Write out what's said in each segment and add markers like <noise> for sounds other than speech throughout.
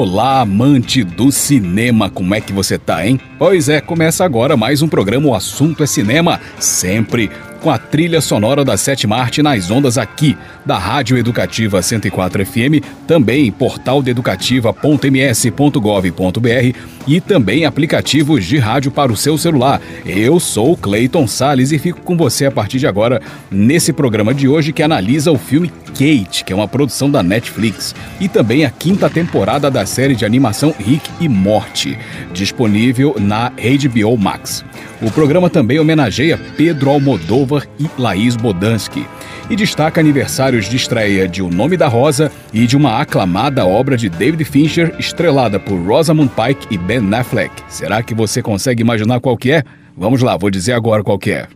Olá, amante do cinema, como é que você tá, hein? Pois é, começa agora mais um programa O Assunto é Cinema, sempre com a trilha sonora da sétima arte nas ondas aqui, da Rádio Educativa 104 FM, também portal de e também aplicativos de rádio para o seu celular. Eu sou Clayton Sales e fico com você a partir de agora nesse programa de hoje que analisa o filme Kate, que é uma produção da Netflix, e também a quinta temporada da série de animação Rick e Morte, disponível na HBO Max. O programa também homenageia Pedro Almodóvar e Laís Bodansky e destaca aniversários de estreia de O Nome da Rosa e de uma aclamada obra de David Fincher estrelada por Rosamund Pike e Ben Affleck. Será que você consegue imaginar qual que é? Vamos lá, vou dizer agora qual que é.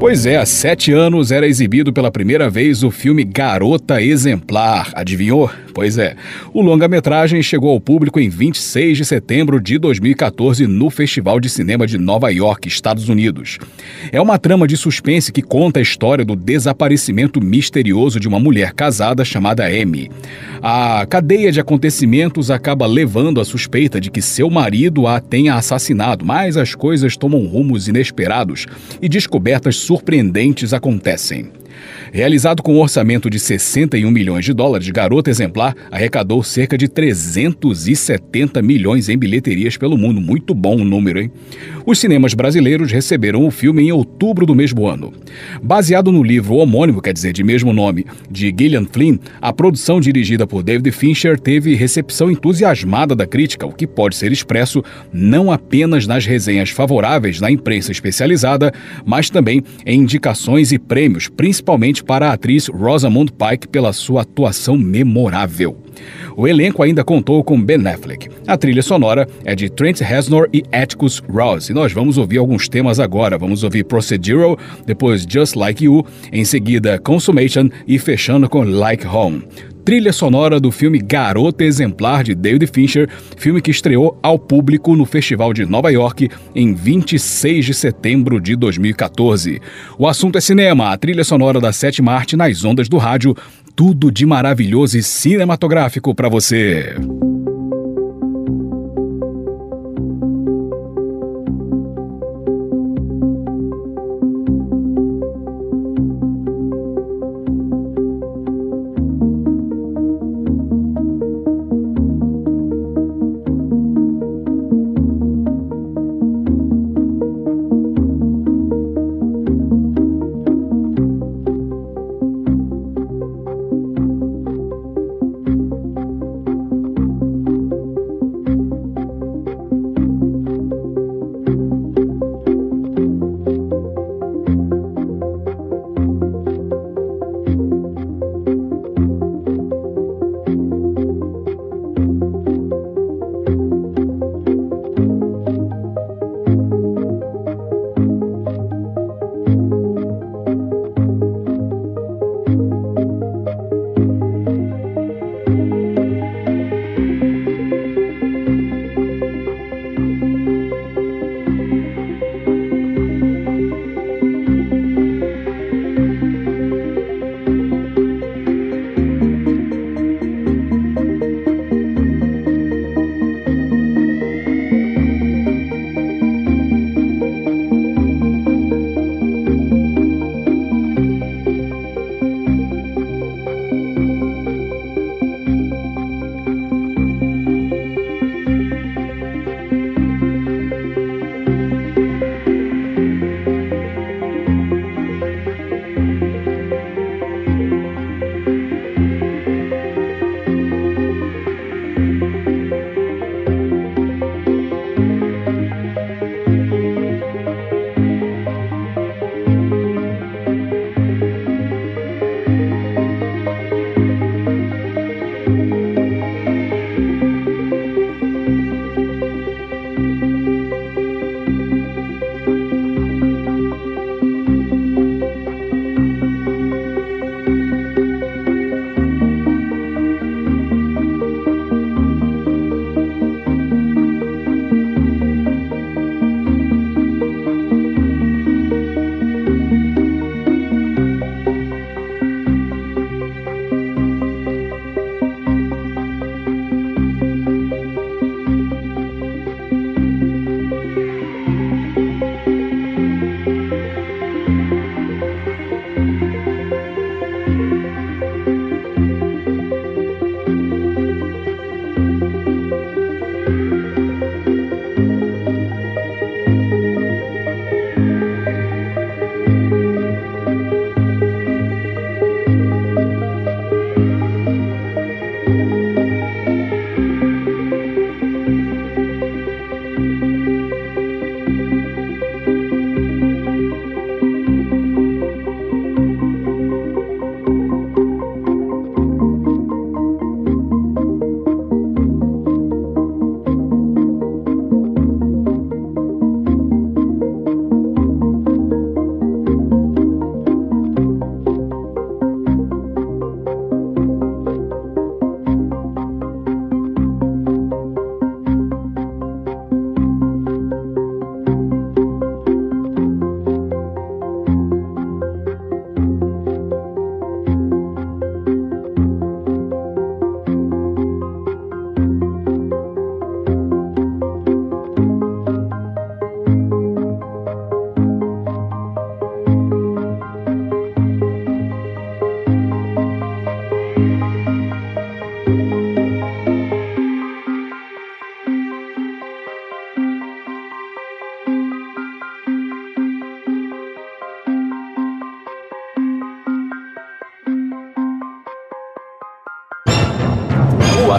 Pois é, há sete anos era exibido pela primeira vez o filme Garota Exemplar. Adivinhou? Pois é. O longa-metragem chegou ao público em 26 de setembro de 2014 no Festival de Cinema de Nova York, Estados Unidos. É uma trama de suspense que conta a história do desaparecimento misterioso de uma mulher casada chamada Amy. A cadeia de acontecimentos acaba levando a suspeita de que seu marido a tenha assassinado, mas as coisas tomam rumos inesperados e descobertas surpreendentes acontecem. Realizado com um orçamento de 61 milhões de dólares, Garota Exemplar arrecadou cerca de 370 milhões em bilheterias pelo mundo. Muito bom o número, hein? Os cinemas brasileiros receberam o filme em outubro do mesmo ano. Baseado no livro homônimo, quer dizer, de mesmo nome, de Gillian Flynn, a produção dirigida por David Fincher teve recepção entusiasmada da crítica, o que pode ser expresso não apenas nas resenhas favoráveis na imprensa especializada, mas também em indicações e prêmios, principalmente para a atriz Rosamund Pike pela sua atuação memorável. O elenco ainda contou com Ben Affleck. A trilha sonora é de Trent Reznor e Atticus Ross. E nós vamos ouvir alguns temas agora. Vamos ouvir Procedural, depois Just Like You, em seguida Consummation e fechando com Like Home trilha sonora do filme Garota Exemplar de David Fincher, filme que estreou ao público no Festival de Nova York em 26 de setembro de 2014. O assunto é cinema, a trilha sonora da sétima arte nas ondas do rádio, tudo de maravilhoso e cinematográfico para você.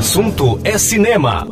Assunto é cinema.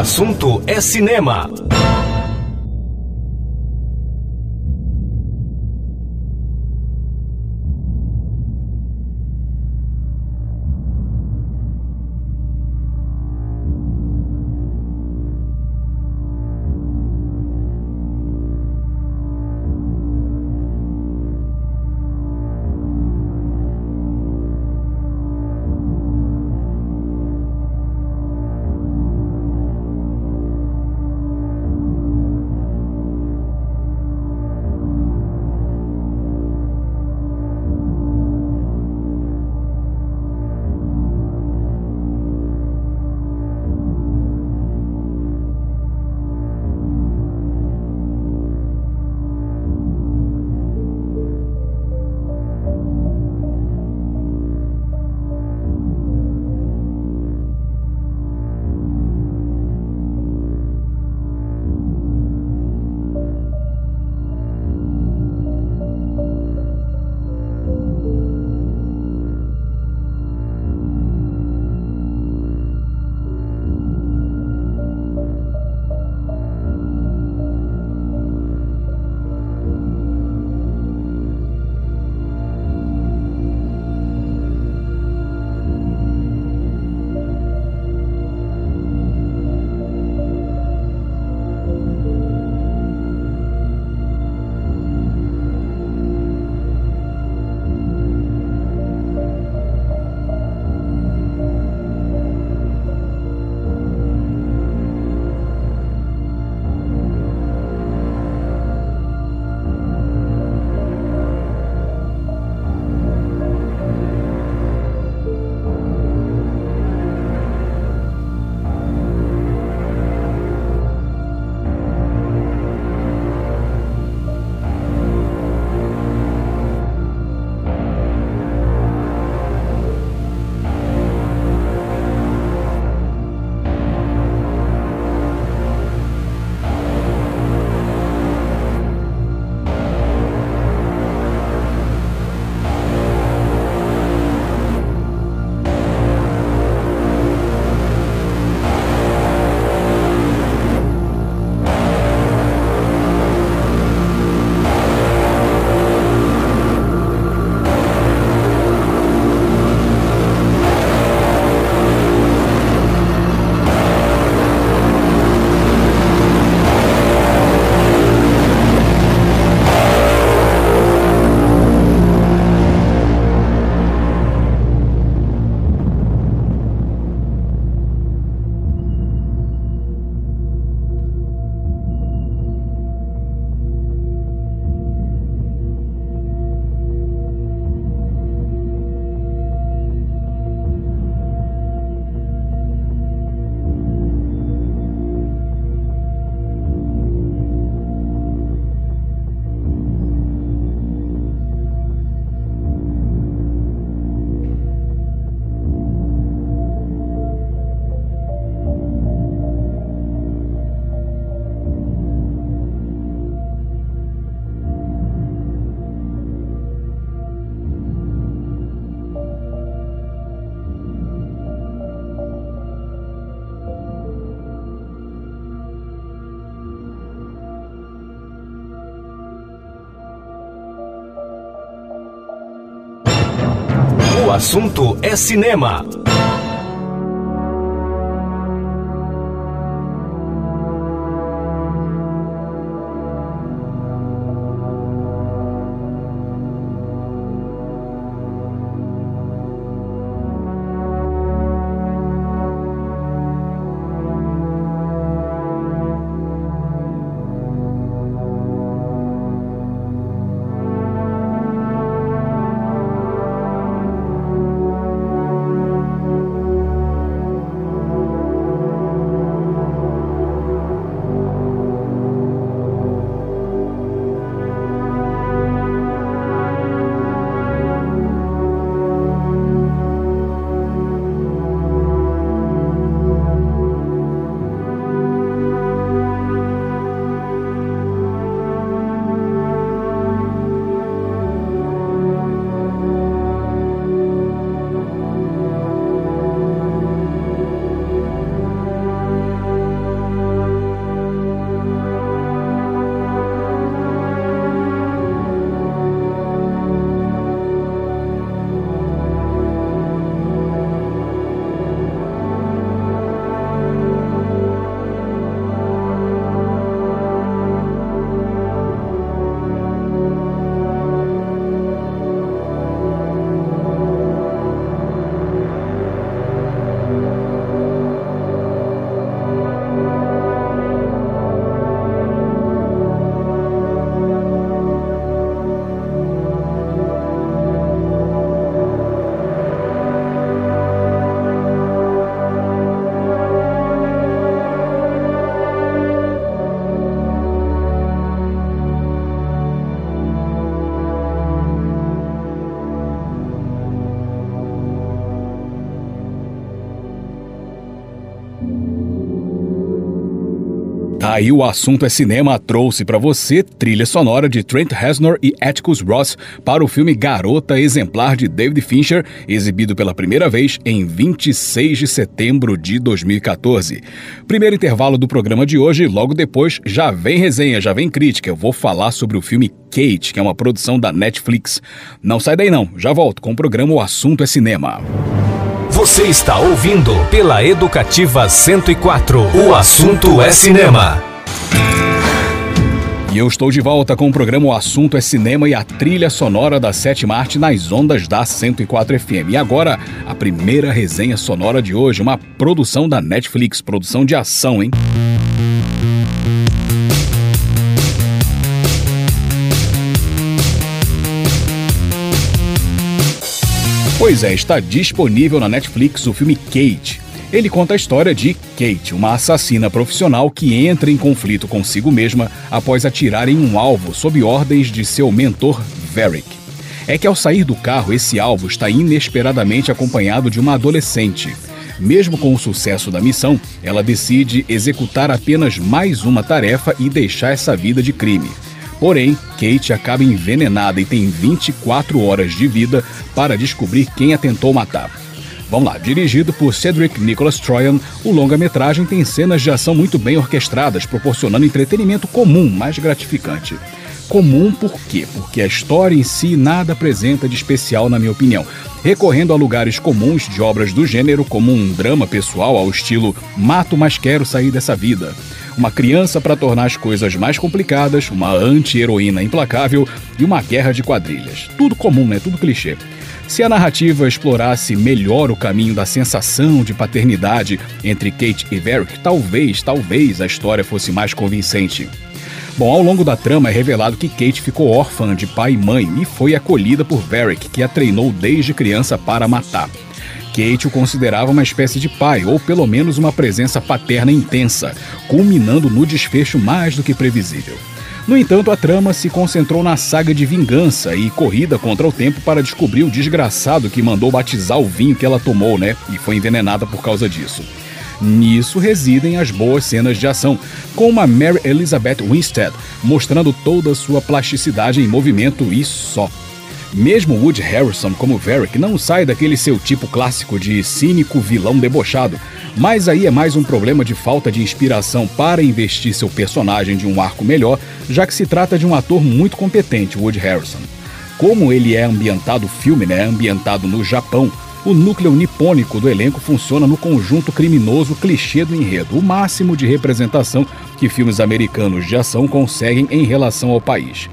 Assunto é cinema. O assunto é cinema. Aí o assunto é cinema trouxe para você trilha sonora de Trent Reznor e Atticus Ross para o filme Garota Exemplar de David Fincher, exibido pela primeira vez em 26 de setembro de 2014. Primeiro intervalo do programa de hoje, logo depois já vem resenha, já vem crítica. Eu vou falar sobre o filme Kate, que é uma produção da Netflix. Não sai daí não, já volto com o programa O Assunto é Cinema. Você está ouvindo pela Educativa 104. O assunto é cinema. E eu estou de volta com o programa O Assunto é Cinema e a trilha sonora da sétima arte nas ondas da 104 FM. E agora, a primeira resenha sonora de hoje, uma produção da Netflix, produção de ação, hein? Pois é, está disponível na Netflix o filme Kate. Ele conta a história de Kate, uma assassina profissional que entra em conflito consigo mesma após atirar em um alvo sob ordens de seu mentor, Varric. É que ao sair do carro, esse alvo está inesperadamente acompanhado de uma adolescente. Mesmo com o sucesso da missão, ela decide executar apenas mais uma tarefa e deixar essa vida de crime. Porém, Kate acaba envenenada e tem 24 horas de vida para descobrir quem a tentou matar. Vamos lá, dirigido por Cedric Nicholas Troyan, o longa-metragem tem cenas de ação muito bem orquestradas, proporcionando entretenimento comum, mas gratificante. Comum por quê? Porque a história em si nada apresenta de especial, na minha opinião. Recorrendo a lugares comuns de obras do gênero, como um drama pessoal ao estilo Mato, mas quero sair dessa vida uma criança para tornar as coisas mais complicadas, uma anti-heroína implacável e uma guerra de quadrilhas. Tudo comum, né? Tudo clichê. Se a narrativa explorasse melhor o caminho da sensação de paternidade entre Kate e Varric, talvez, talvez a história fosse mais convincente. Bom, ao longo da trama é revelado que Kate ficou órfã de pai e mãe e foi acolhida por Varric, que a treinou desde criança para matar. Kate o considerava uma espécie de pai, ou pelo menos uma presença paterna intensa, culminando no desfecho mais do que previsível. No entanto, a trama se concentrou na saga de vingança e corrida contra o tempo para descobrir o desgraçado que mandou batizar o vinho que ela tomou, né? E foi envenenada por causa disso. Nisso residem as boas cenas de ação, com uma Mary Elizabeth Winstead mostrando toda a sua plasticidade em movimento e só. Mesmo Woody Harrison como Varric não sai daquele seu tipo clássico de cínico vilão debochado, mas aí é mais um problema de falta de inspiração para investir seu personagem de um arco melhor, já que se trata de um ator muito competente, Woody Harrison. como ele é ambientado, o filme né, é ambientado no Japão, o núcleo nipônico do elenco funciona no conjunto criminoso clichê do enredo, o máximo de representação que filmes americanos de ação conseguem em relação ao país.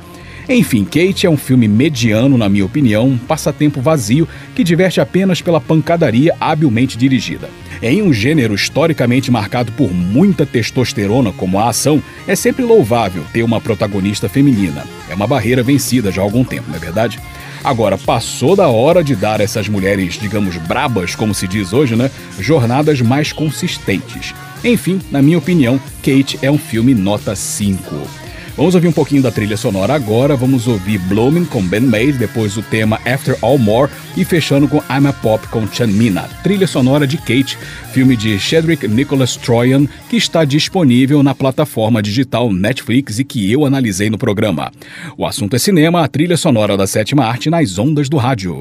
Enfim, Kate é um filme mediano, na minha opinião, um passatempo vazio que diverte apenas pela pancadaria habilmente dirigida. Em um gênero historicamente marcado por muita testosterona como a ação, é sempre louvável ter uma protagonista feminina. É uma barreira vencida já há algum tempo, não é verdade? Agora, passou da hora de dar a essas mulheres, digamos, brabas, como se diz hoje, né? Jornadas mais consistentes. Enfim, na minha opinião, Kate é um filme nota 5. Vamos ouvir um pouquinho da trilha sonora agora. Vamos ouvir Blooming com Ben Mays, depois o tema After All More e fechando com I'm a Pop com Chanmina. Trilha sonora de Kate, filme de Cedric Nicholas Troyan, que está disponível na plataforma digital Netflix e que eu analisei no programa. O assunto é cinema, a trilha sonora da sétima arte nas ondas do rádio.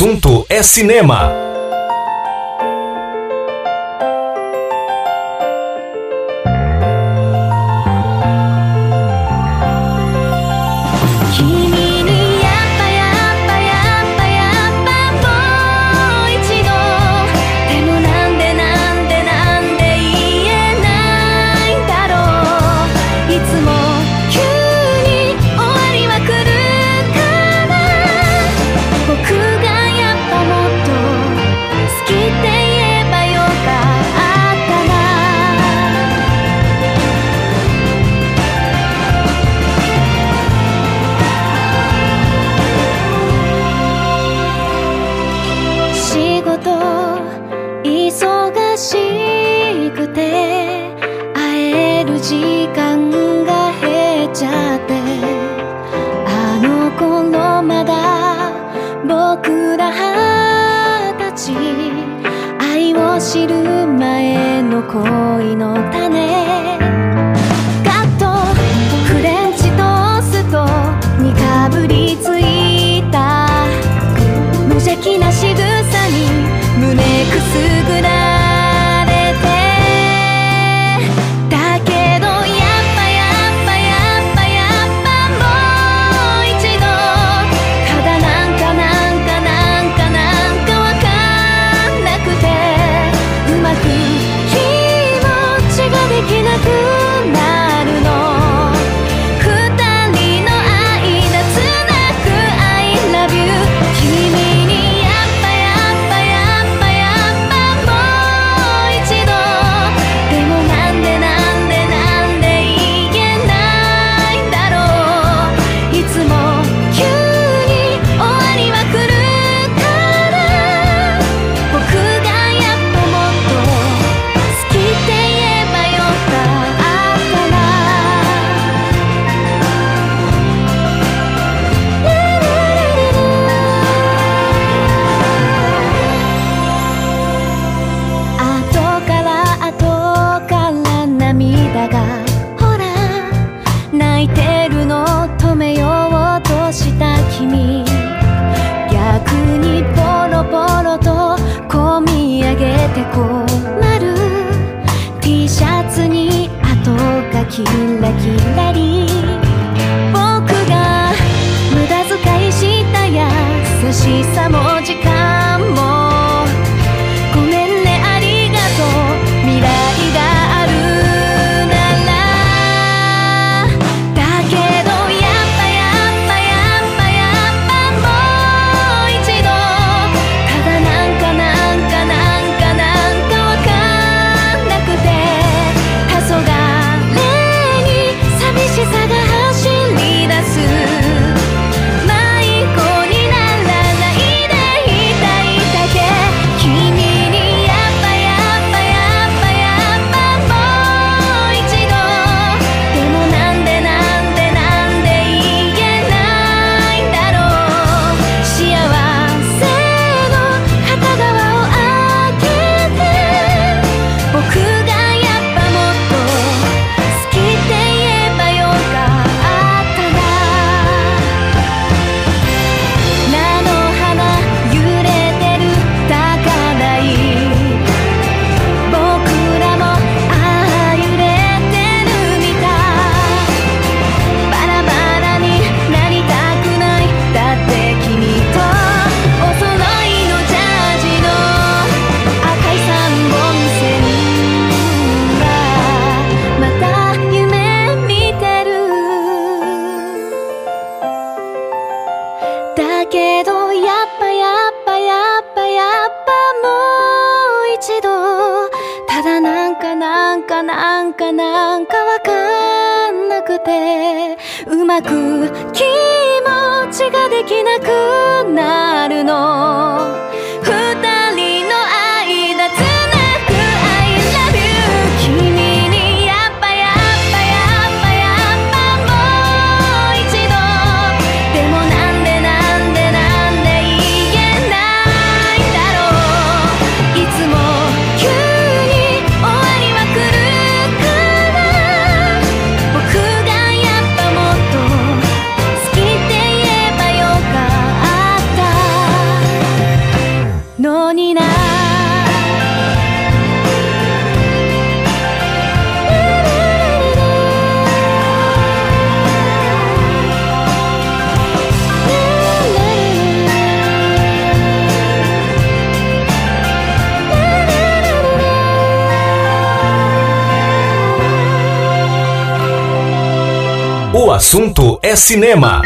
Assunto é cinema. Assunto é cinema.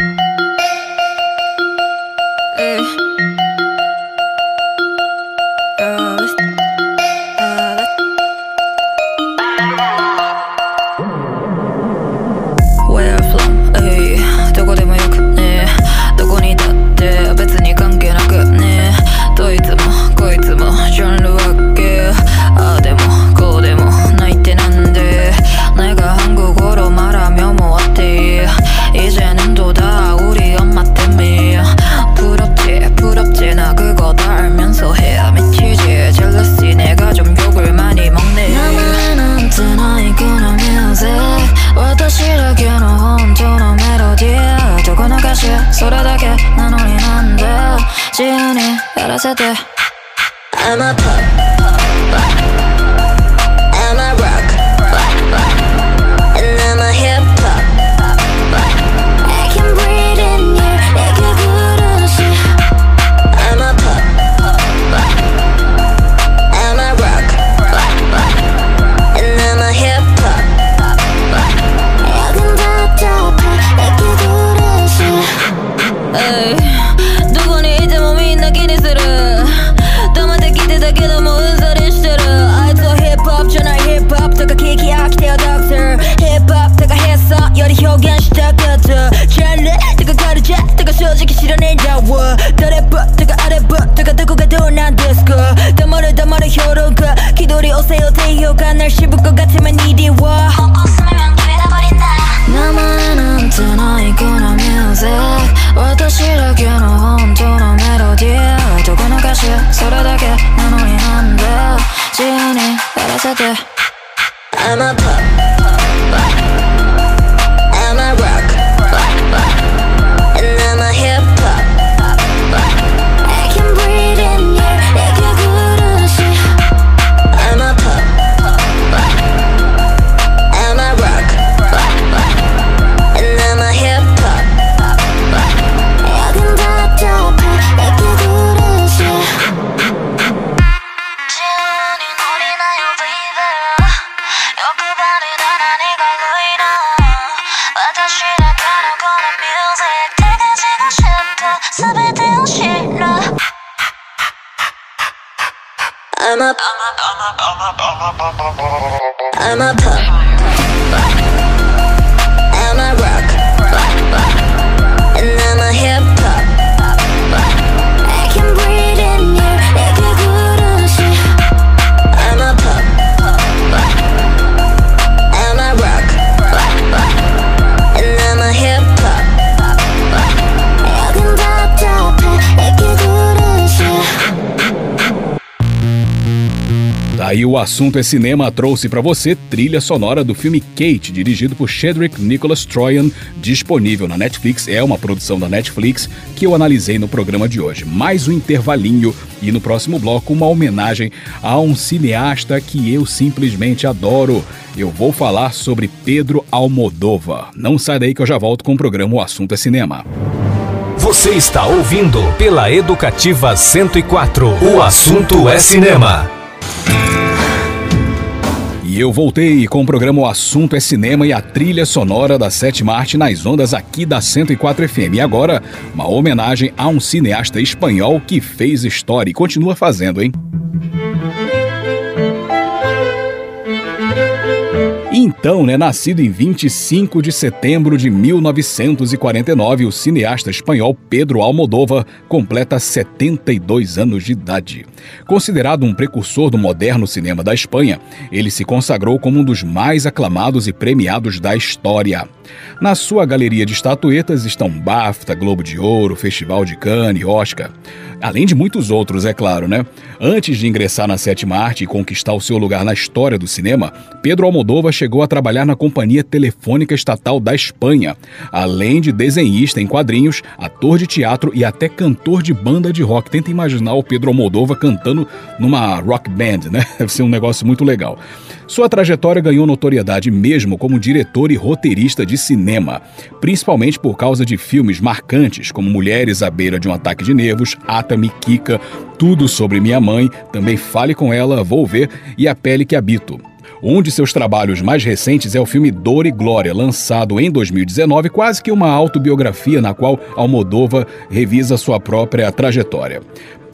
Assunto é cinema trouxe para você trilha sonora do filme Kate, dirigido por Cedric Nicholas Troyan, disponível na Netflix. É uma produção da Netflix que eu analisei no programa de hoje. Mais um intervalinho e no próximo bloco uma homenagem a um cineasta que eu simplesmente adoro. Eu vou falar sobre Pedro Almodóvar. Não sai daí que eu já volto com o programa O Assunto é Cinema. Você está ouvindo pela Educativa 104. O assunto é cinema. E eu voltei com o programa O Assunto é Cinema e a trilha sonora da sétima arte nas ondas aqui da 104 FM. E agora, uma homenagem a um cineasta espanhol que fez história e continua fazendo, hein? Então, né, nascido em 25 de setembro de 1949, o cineasta espanhol Pedro Almodóvar completa 72 anos de idade. Considerado um precursor do moderno cinema da Espanha, ele se consagrou como um dos mais aclamados e premiados da história. Na sua galeria de estatuetas estão BAFTA, Globo de Ouro, Festival de Cannes, Oscar. Além de muitos outros, é claro, né? Antes de ingressar na sétima arte e conquistar o seu lugar na história do cinema, Pedro Almodóvar chegou a trabalhar na Companhia Telefônica Estatal da Espanha, além de desenhista em quadrinhos, ator de teatro e até cantor de banda de rock. Tenta imaginar o Pedro Almodóvar cantando numa rock band, né? <laughs> Deve ser um negócio muito legal. Sua trajetória ganhou notoriedade mesmo como diretor e roteirista de cinema, principalmente por causa de filmes marcantes como Mulheres à beira de um ataque de nervos, Atami Kika, Tudo sobre minha mãe, também Fale com ela, Vou ver e A pele que habito. Um de seus trabalhos mais recentes é o filme Dor e Glória, lançado em 2019, quase que uma autobiografia na qual Almodóvar revisa sua própria trajetória.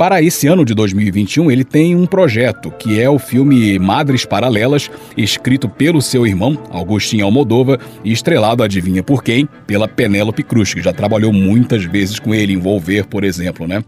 Para esse ano de 2021, ele tem um projeto, que é o filme Madres Paralelas, escrito pelo seu irmão, Agostinho Almodóvar, e estrelado, adivinha por quem? Pela Penélope Cruz, que já trabalhou muitas vezes com ele, em Volver, por exemplo, né?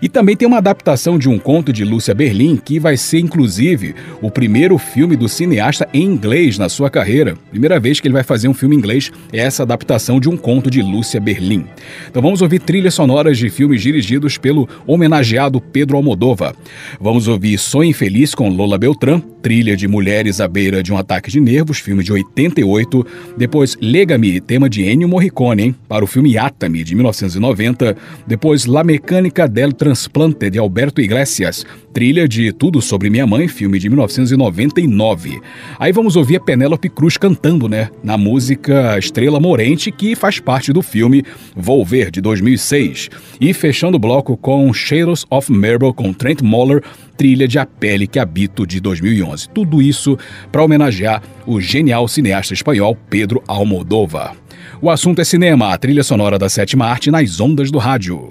E também tem uma adaptação de um conto de Lúcia Berlim, que vai ser, inclusive, o primeiro filme do cineasta em inglês na sua carreira. Primeira vez que ele vai fazer um filme em inglês é essa adaptação de um conto de Lúcia Berlim. Então vamos ouvir trilhas sonoras de filmes dirigidos pelo homenageado espanholado Pedro Almodova. Vamos ouvir Sonho Infeliz com Lola Beltrán, trilha de Mulheres à Beira de um Ataque de Nervos, filme de 88. Depois Lega-me, tema de Ennio Morricone, hein, para o filme Atami, de 1990. Depois La Mecânica del Transplante, de Alberto Iglesias, trilha de Tudo Sobre Minha Mãe, filme de 1999. Aí vamos ouvir a Penélope Cruz cantando, né, na música Estrela Morente, que faz parte do filme Volver, de 2006. E fechando o bloco com Shadows of Marble, com Trent Moller, trilha de A Pele que Habito, de 2011. Tudo isso para homenagear o genial cineasta espanhol Pedro Almodóvar. O assunto é cinema, a trilha sonora da sétima arte nas ondas do rádio.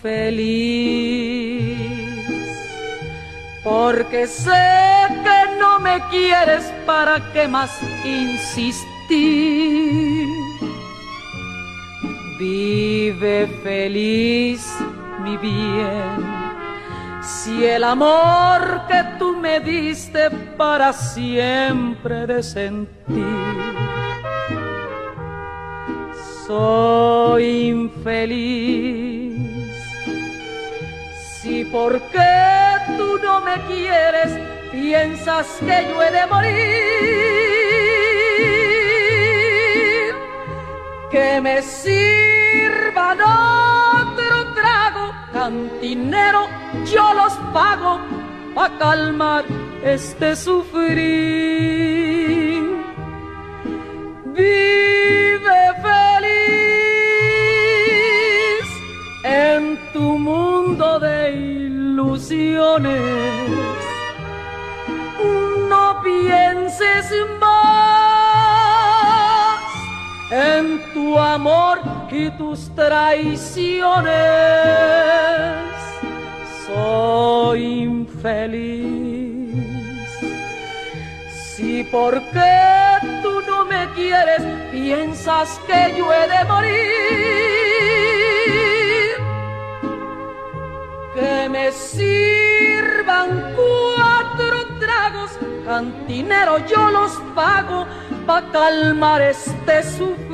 Soy infeliz porque sé que no me quieres para qué más insistir. Vive feliz, mi bien, si el amor que tú me diste para siempre de sentir. Soy infeliz, si porque tú no me quieres piensas que yo he de morir, que me sirvan otro trago, cantinero, yo los pago a calmar este sufrir. No pienses más en tu amor y tus traiciones. Soy infeliz. Si porque tú no me quieres, piensas que yo he de morir que me cuatro tragos, cantinero yo los pago pa calmar este sufrir.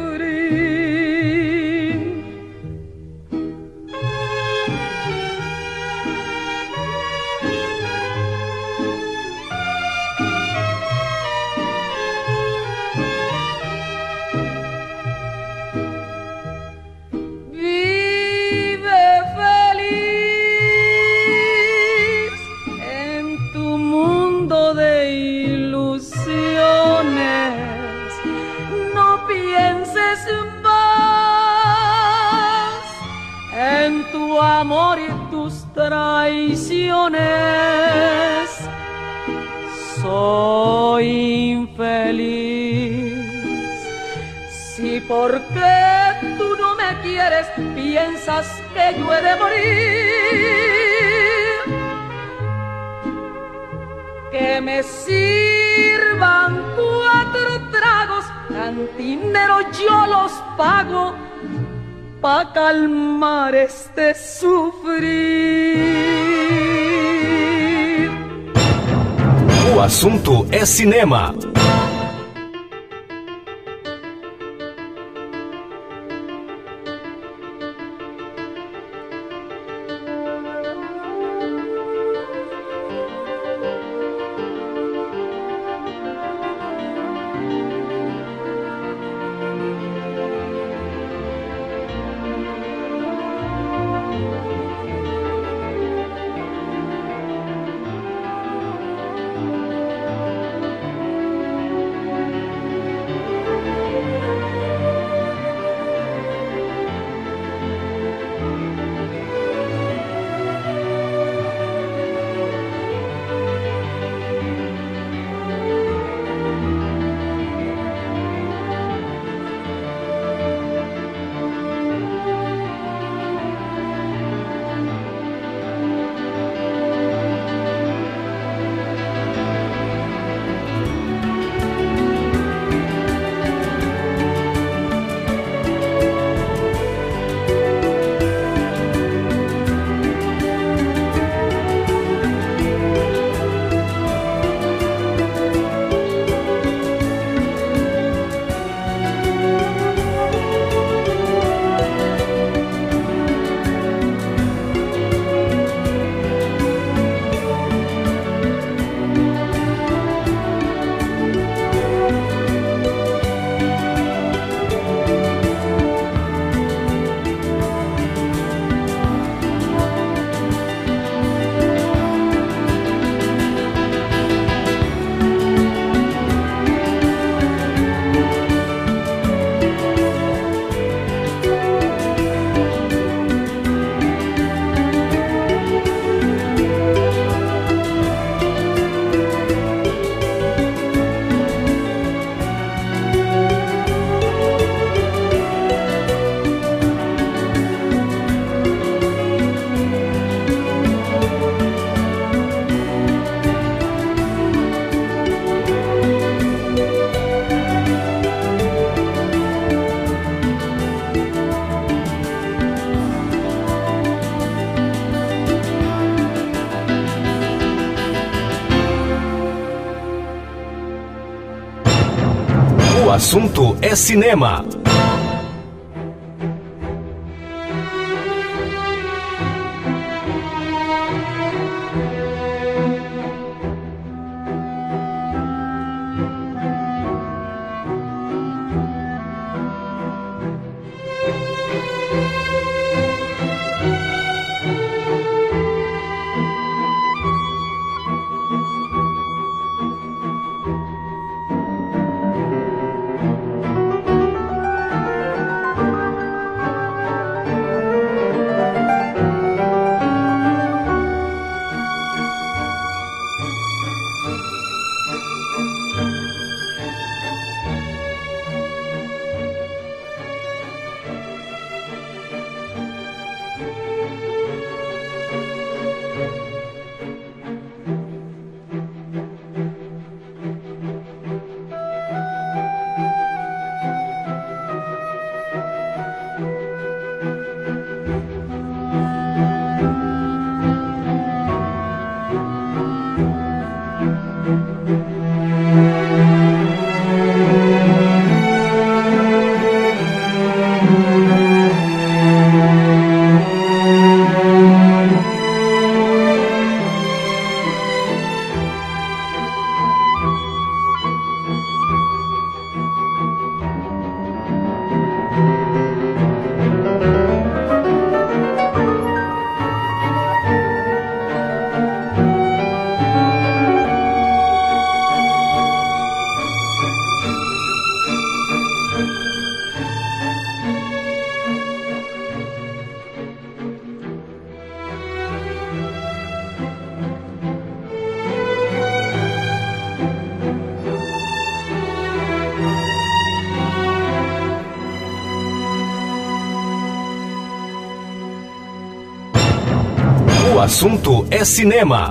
Assunto é cinema. Assunto é cinema.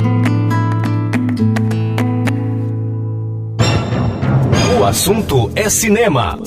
O assunto é cinema.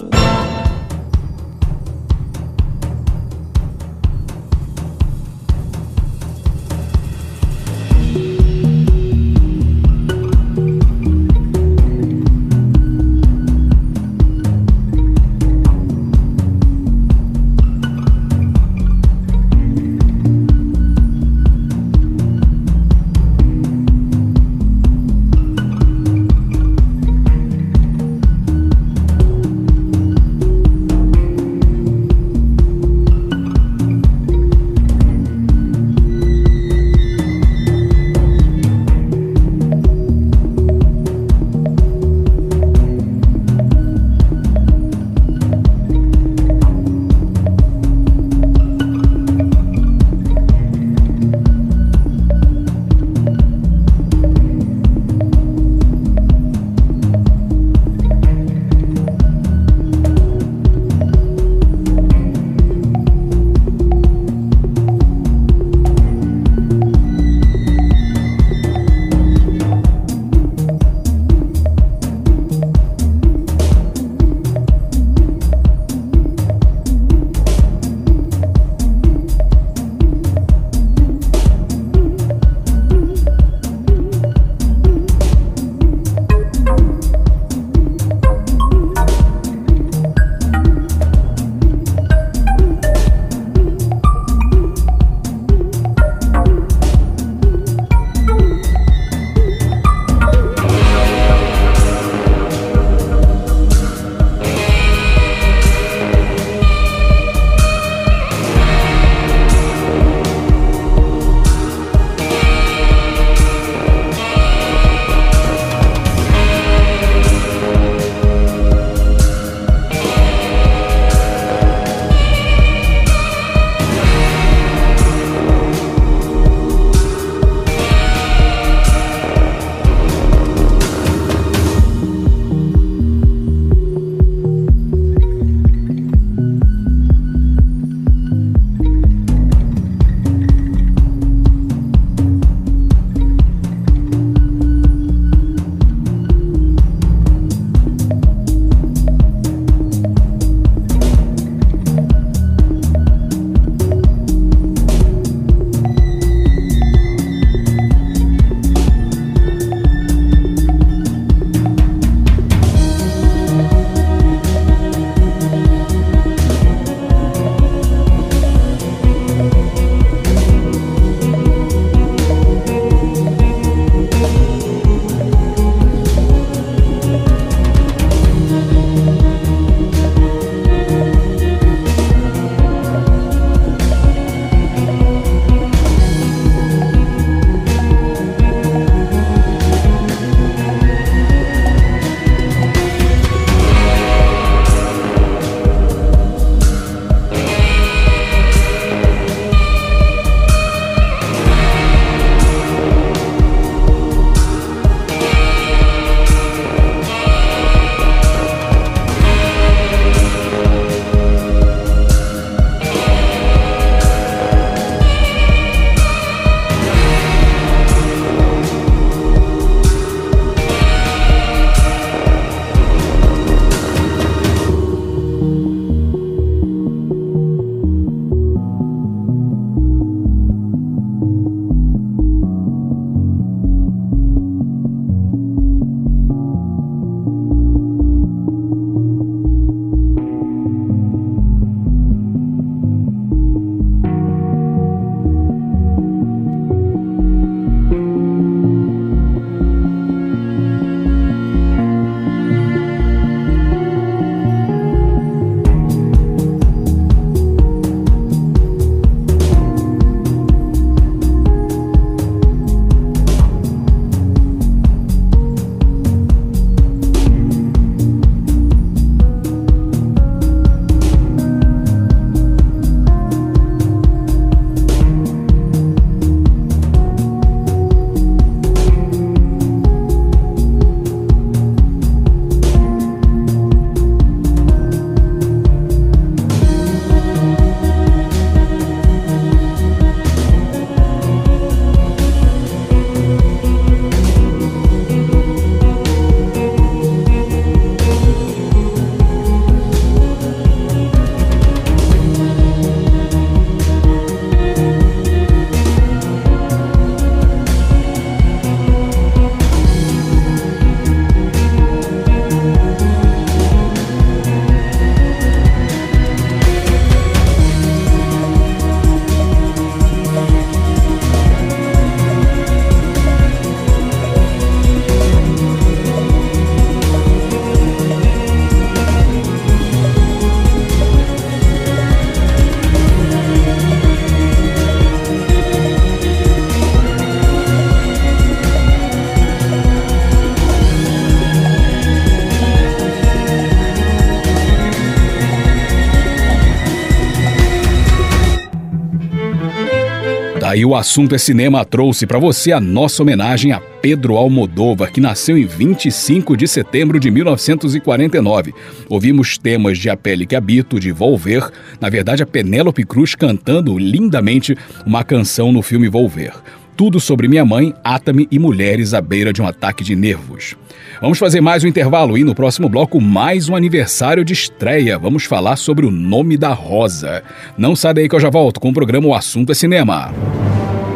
O assunto é cinema trouxe para você a nossa homenagem a Pedro Almodóvar, que nasceu em 25 de setembro de 1949. Ouvimos temas de A Pele que Habito, de Volver, na verdade a Penélope Cruz cantando lindamente uma canção no filme Volver. Tudo sobre minha mãe, Atami e mulheres à beira de um ataque de nervos. Vamos fazer mais um intervalo e no próximo bloco mais um aniversário de estreia. Vamos falar sobre o nome da Rosa. Não sai daí que eu já volto com o programa O Assunto é Cinema.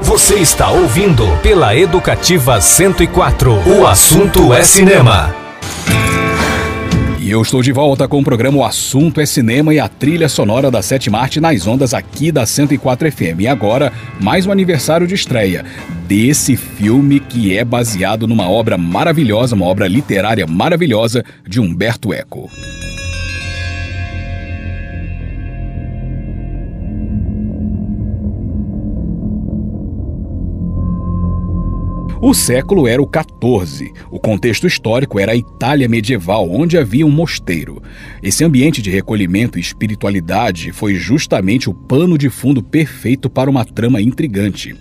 Você está ouvindo pela Educativa 104. O assunto é cinema. E eu estou de volta com o programa O Assunto é Cinema e a trilha sonora da Sétima Arte nas ondas aqui da 104 FM. E agora, mais um aniversário de estreia desse filme que é baseado numa obra maravilhosa, uma obra literária maravilhosa de Humberto Eco. O século era o XIV. O contexto histórico era a Itália medieval, onde havia um mosteiro. Esse ambiente de recolhimento e espiritualidade foi justamente o pano de fundo perfeito para uma trama intrigante.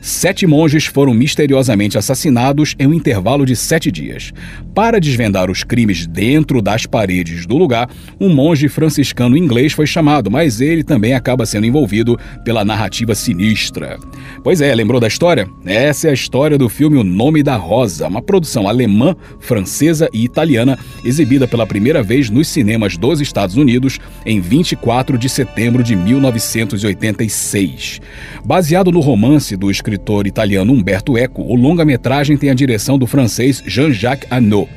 Sete monges foram misteriosamente assassinados em um intervalo de sete dias. Para desvendar os crimes dentro das paredes do lugar, um monge franciscano inglês foi chamado, mas ele também acaba sendo envolvido pela narrativa sinistra. Pois é, lembrou da história? Essa é a história do filme O Nome da Rosa, uma produção alemã, francesa e italiana, exibida pela primeira vez nos cinemas dos Estados Unidos em 24 de setembro de 1986. Baseado no romance do escritor italiano Umberto Eco, o longa-metragem tem a direção do francês Jean-Jacques Annaud.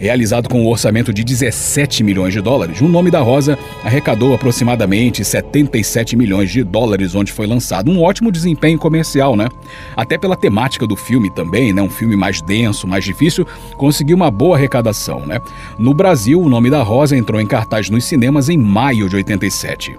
Realizado com um orçamento de 17 milhões de dólares, O Nome da Rosa arrecadou aproximadamente 77 milhões de dólares onde foi lançado. Um ótimo desempenho comercial, né? Até pela temática do filme também, né? Um filme mais denso, mais difícil, conseguiu uma boa arrecadação, né? No Brasil, O Nome da Rosa entrou em cartaz nos cinemas em maio de 87.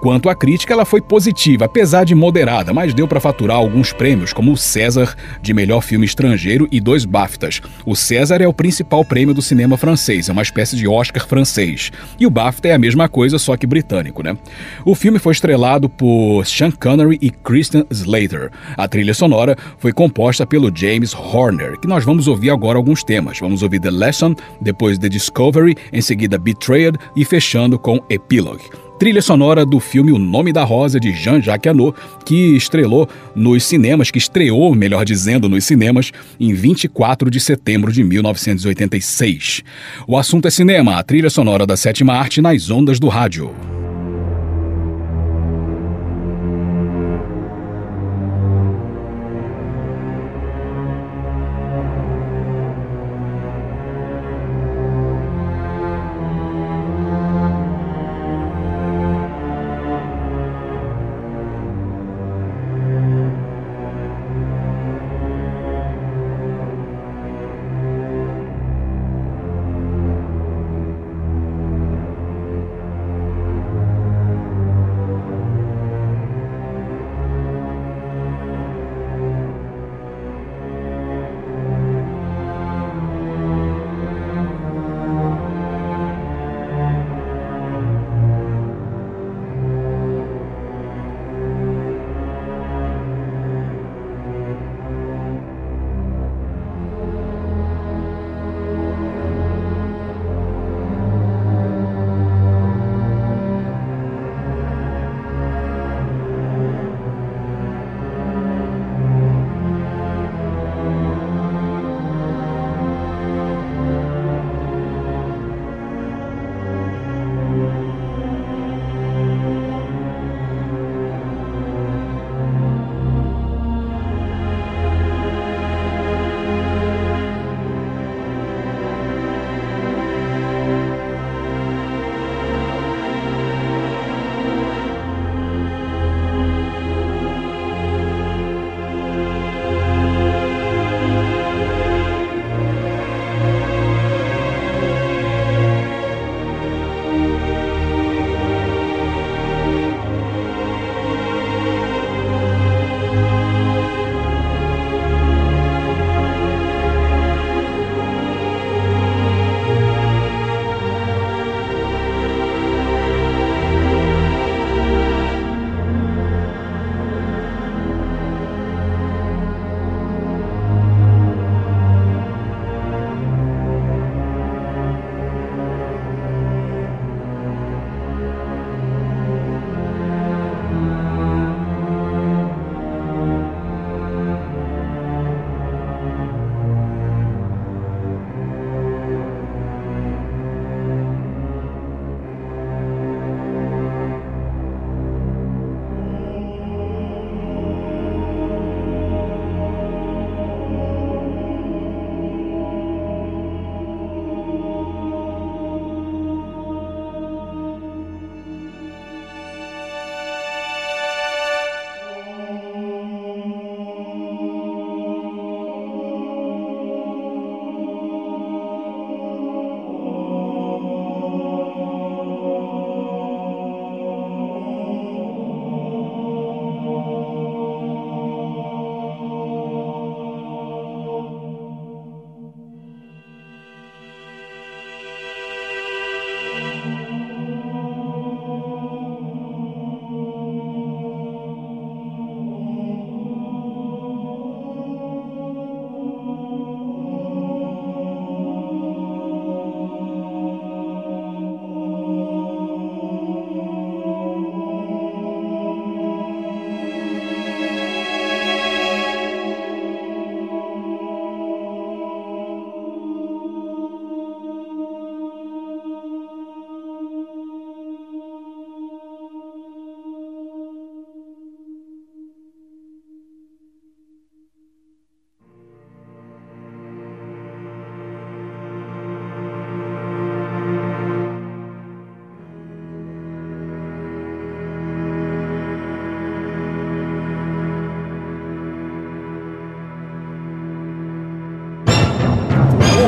Quanto à crítica, ela foi positiva, apesar de moderada, mas deu para faturar alguns prêmios, como o César de melhor filme estrangeiro e dois BAFTAs. O César é o principal prêmio do cinema francês, é uma espécie de Oscar francês. E o BAFTA é a mesma coisa, só que britânico, né? O filme foi estrelado por Sean Connery e Christian Slater. A trilha sonora foi composta pelo James Horner, que nós vamos ouvir agora alguns temas. Vamos ouvir The Lesson, depois The Discovery, em seguida Betrayed e fechando com Epilogue trilha sonora do filme O Nome da Rosa, de Jean-Jacques Annaud, que estrelou nos cinemas, que estreou, melhor dizendo, nos cinemas, em 24 de setembro de 1986. O assunto é cinema, a trilha sonora da sétima arte nas ondas do rádio.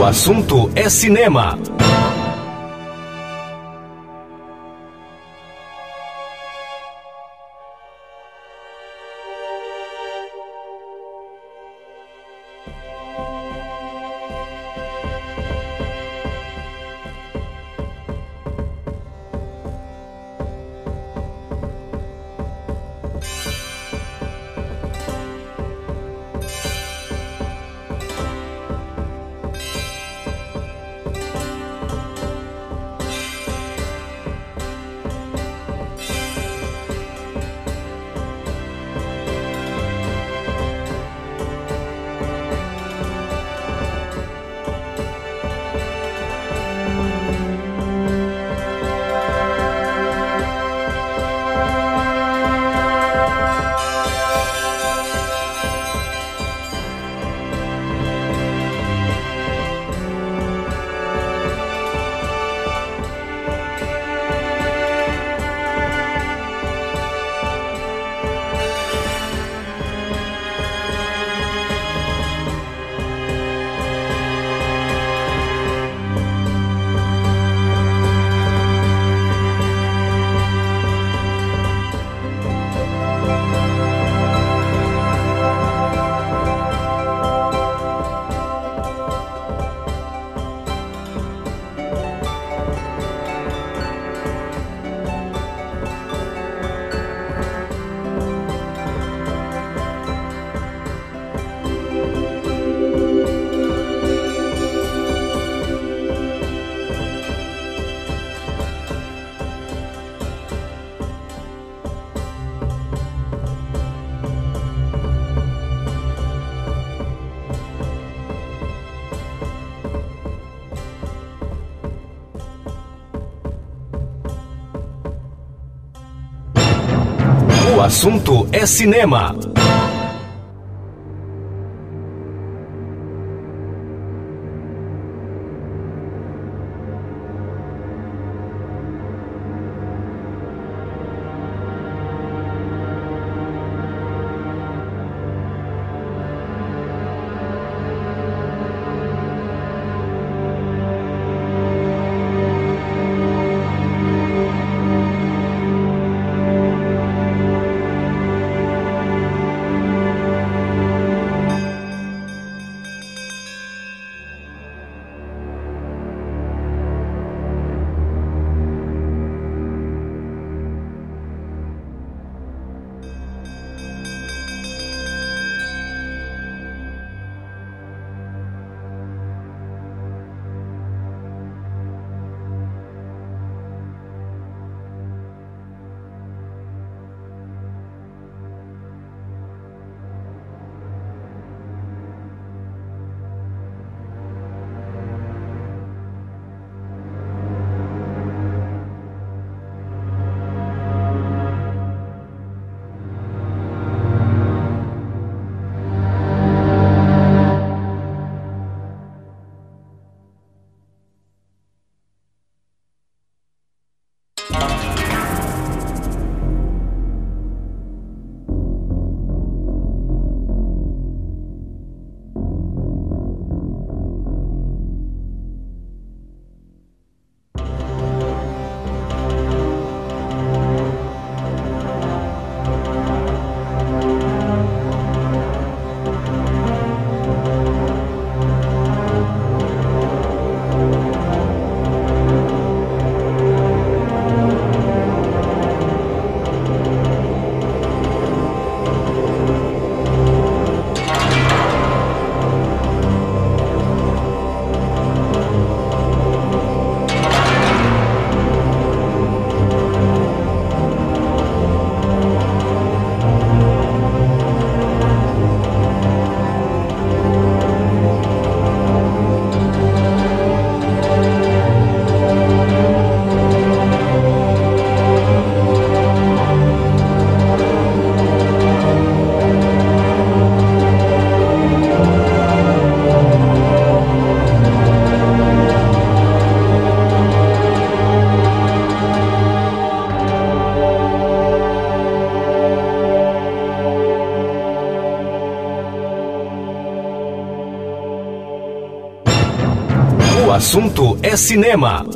O assunto é cinema. Assunto é cinema. Assunto é cinema.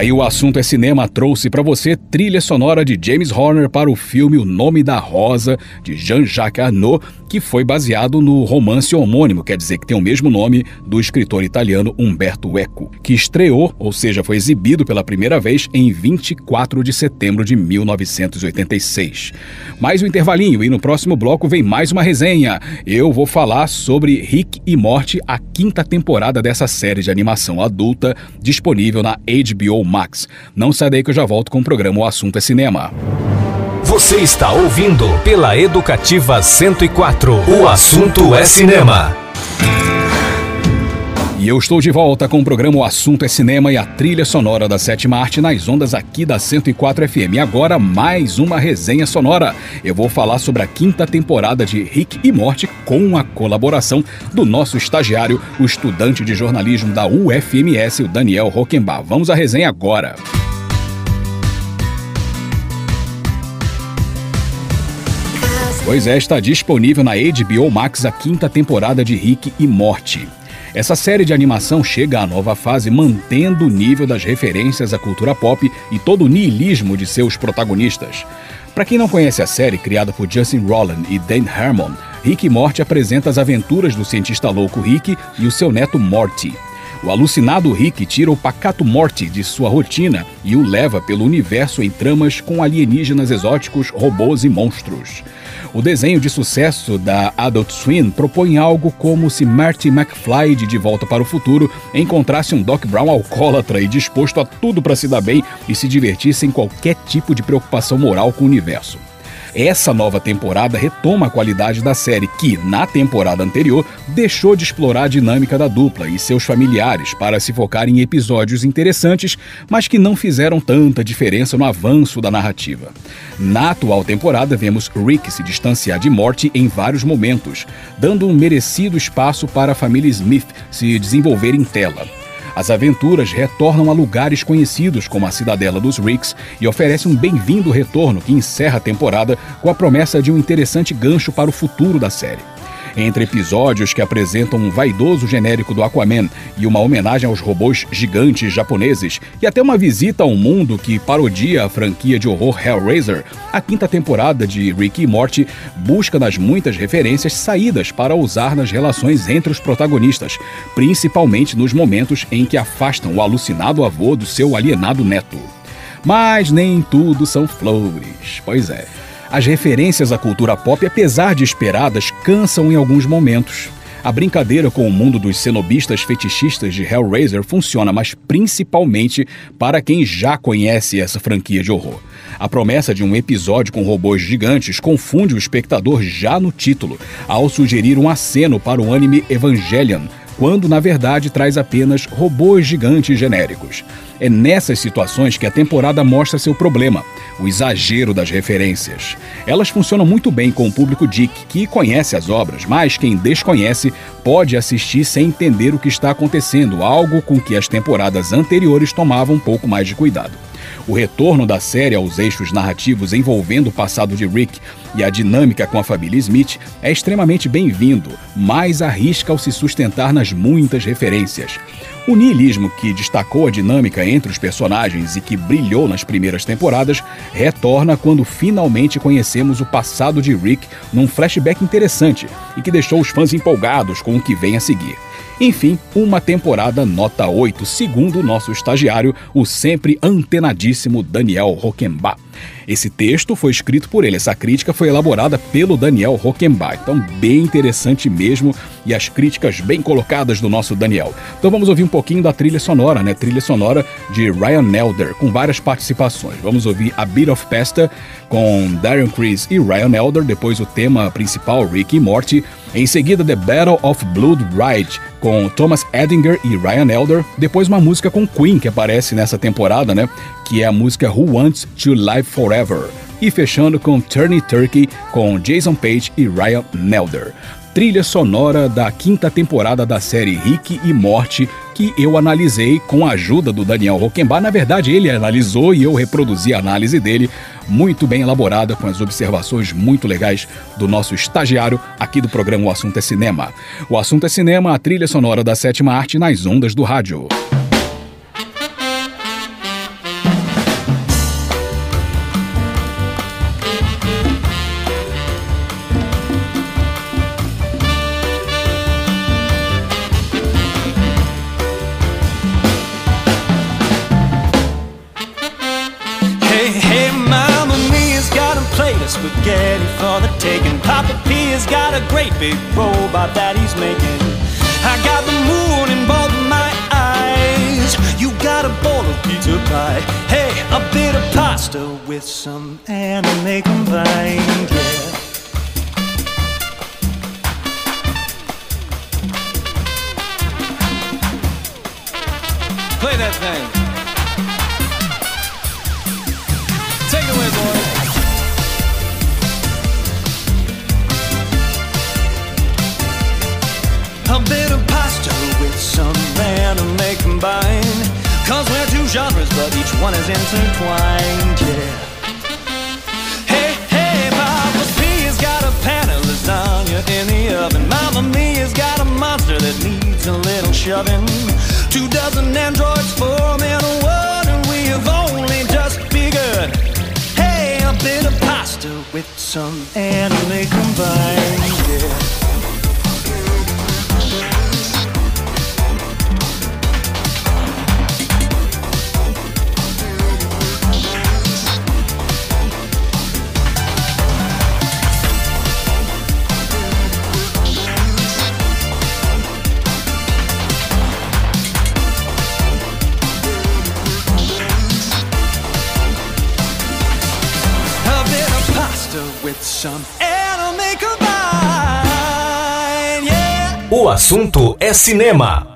Daí o assunto é cinema trouxe para você trilha sonora de James Horner para o filme O Nome da Rosa de Jean-Jacques Arnaud, que foi baseado no romance homônimo, quer dizer que tem o mesmo nome do escritor italiano Umberto Eco, que estreou, ou seja, foi exibido pela primeira vez em 24 de setembro de 1986. Mais um intervalinho e no próximo bloco vem mais uma resenha. Eu vou falar sobre Rick e Morty, a quinta temporada dessa série de animação adulta disponível na HBO Max. Não sai daí que eu já volto com o programa O Assunto é Cinema. Você está ouvindo pela Educativa 104. O assunto é cinema. E eu estou de volta com o programa O Assunto é Cinema e a trilha sonora da sétima arte nas ondas aqui da 104 FM. E agora mais uma resenha sonora. Eu vou falar sobre a quinta temporada de Rick e Morty com a colaboração do nosso estagiário, o estudante de jornalismo da UFMS, o Daniel Rockenbach. Vamos à resenha agora. Pois é, está disponível na HBO Max a quinta temporada de Rick e Morty. Essa série de animação chega à nova fase mantendo o nível das referências à cultura pop e todo o niilismo de seus protagonistas. Para quem não conhece a série, criada por Justin Roiland e Dan Harmon, Rick e Morty apresenta as aventuras do cientista louco Rick e o seu neto Morty. O alucinado Rick tira o pacato Morty de sua rotina e o leva pelo universo em tramas com alienígenas exóticos, robôs e monstros. O desenho de sucesso da Adult Swim propõe algo como se Marty McFly de De Volta para o Futuro encontrasse um Doc Brown alcoólatra e disposto a tudo para se dar bem e se divertir sem qualquer tipo de preocupação moral com o universo. Essa nova temporada retoma a qualidade da série, que, na temporada anterior, deixou de explorar a dinâmica da dupla e seus familiares para se focar em episódios interessantes, mas que não fizeram tanta diferença no avanço da narrativa. Na atual temporada, vemos Rick se distanciar de Morty em vários momentos, dando um merecido espaço para a família Smith se desenvolver em tela. As aventuras retornam a lugares conhecidos como a Cidadela dos Ricks e oferecem um bem-vindo retorno que encerra a temporada com a promessa de um interessante gancho para o futuro da série. Entre episódios que apresentam um vaidoso genérico do Aquaman e uma homenagem aos robôs gigantes japoneses, e até uma visita ao mundo que parodia a franquia de horror Hellraiser, a quinta temporada de Rick e Morty busca nas muitas referências saídas para usar nas relações entre os protagonistas, principalmente nos momentos em que afastam o alucinado avô do seu alienado neto. Mas nem tudo são flores. Pois é. As referências à cultura pop, apesar de esperadas, cansam em alguns momentos. A brincadeira com o mundo dos cenobistas fetichistas de Hellraiser funciona, mas principalmente para quem já conhece essa franquia de horror. A promessa de um episódio com robôs gigantes confunde o espectador já no título, ao sugerir um aceno para o anime Evangelion, quando na verdade traz apenas robôs gigantes genéricos. É nessas situações que a temporada mostra seu problema, o exagero das referências. Elas funcionam muito bem com o público Dick, que conhece as obras, mas quem desconhece pode assistir sem entender o que está acontecendo, algo com que as temporadas anteriores tomavam um pouco mais de cuidado. O retorno da série aos eixos narrativos envolvendo o passado de Rick e a dinâmica com a família Smith é extremamente bem-vindo, mas arrisca ao se sustentar nas muitas referências. O niilismo que destacou a dinâmica entre os personagens e que brilhou nas primeiras temporadas retorna quando finalmente conhecemos o passado de Rick num flashback interessante e que deixou os fãs empolgados com o que vem a seguir. Enfim, uma temporada nota 8, segundo o nosso estagiário, o sempre antenadíssimo Daniel Rockenbach. Esse texto foi escrito por ele, essa crítica foi elaborada pelo Daniel Rockenbach. Então, bem interessante mesmo e as críticas bem colocadas do nosso Daniel. Então, vamos ouvir um pouquinho da trilha sonora, né? Trilha sonora de Ryan Elder, com várias participações. Vamos ouvir A Bit of Pasta com Darren Criss e Ryan Elder, depois o tema principal, Rick e Morty. Em seguida, The Battle of Blood Ride, com Thomas Edinger e Ryan Elder. Depois, uma música com Queen, que aparece nessa temporada, né? Que é a música Who Wants to Live Forever. E fechando com Turny Turkey, com Jason Page e Ryan Nelder. Trilha sonora da quinta temporada da série Rick e Morty, que eu analisei com a ajuda do Daniel Rockenbach. Na verdade, ele analisou e eu reproduzi a análise dele, muito bem elaborada, com as observações muito legais do nosso estagiário aqui do programa O Assunto é Cinema. O Assunto é Cinema, a trilha sonora da sétima arte nas ondas do rádio. Big robot that he's making. I got the moon in both my eyes. You got a bowl of pizza pie. Hey, a bit of pasta with some anime combined. Yeah. Play that thing. Is intertwined, yeah. Hey, hey, Papa P has got a pan of lasagna in the oven. Mama Mia's got a monster that needs a little shoving. Two dozen androids, four men, one, and we have only just begun. Hey, a bit of pasta with some anime combined, assunto é cinema.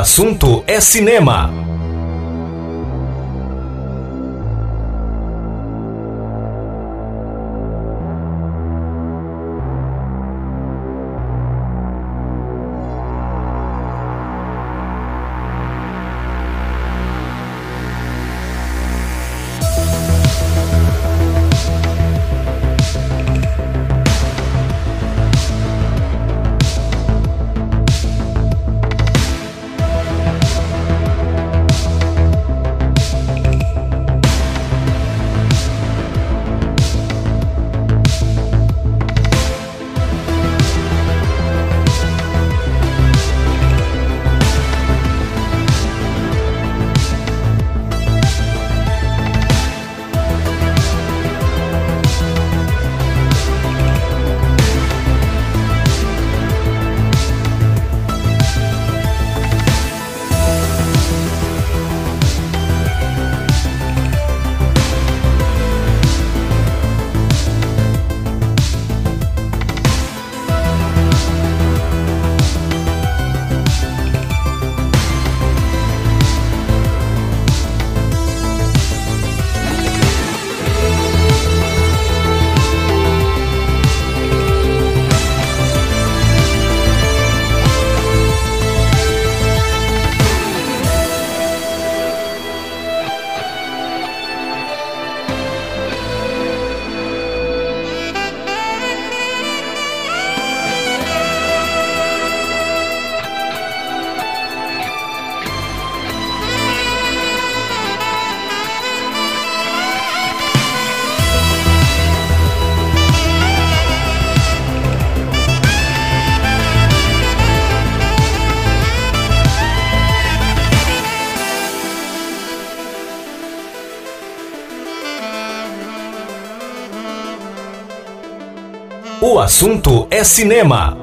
Assunto é cinema. O assunto é cinema.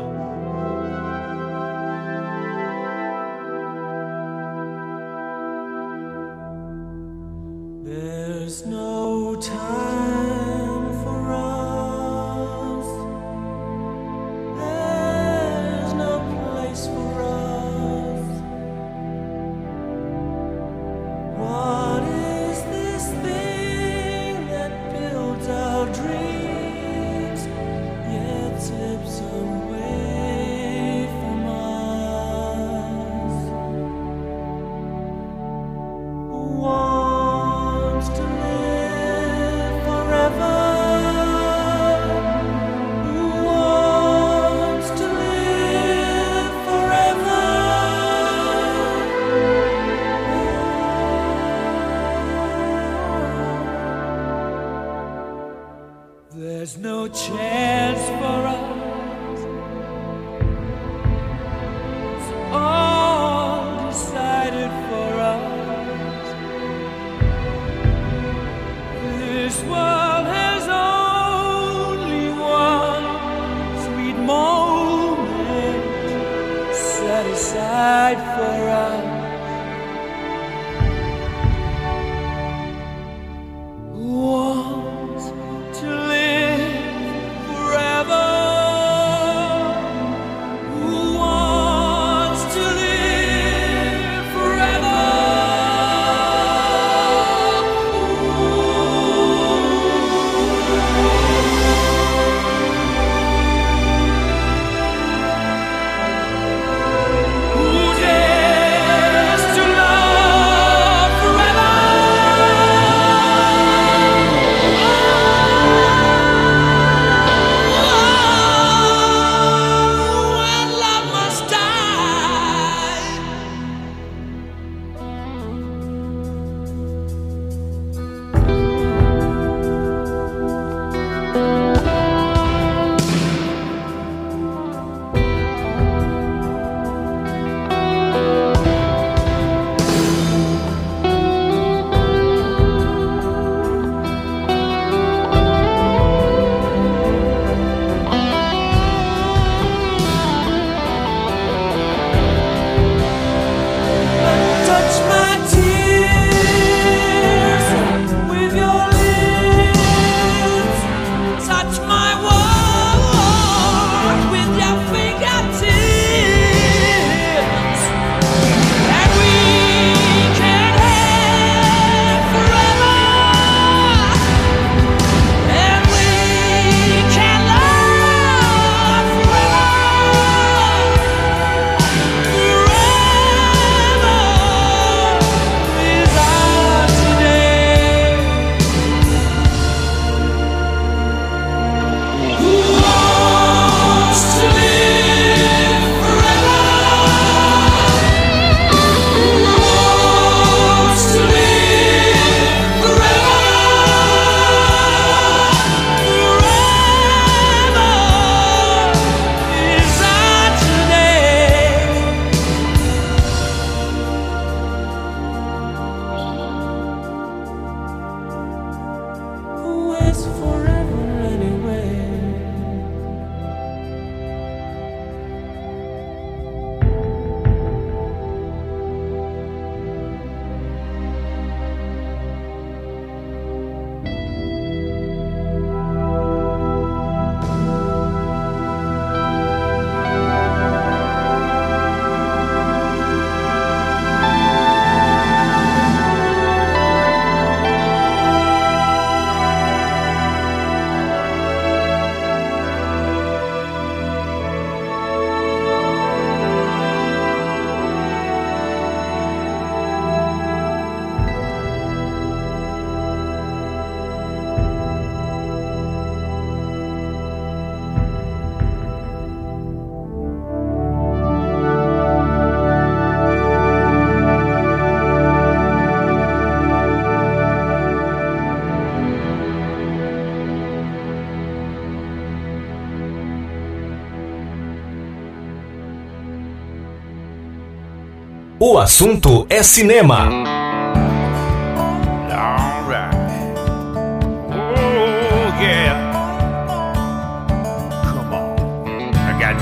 Assunto é cinema.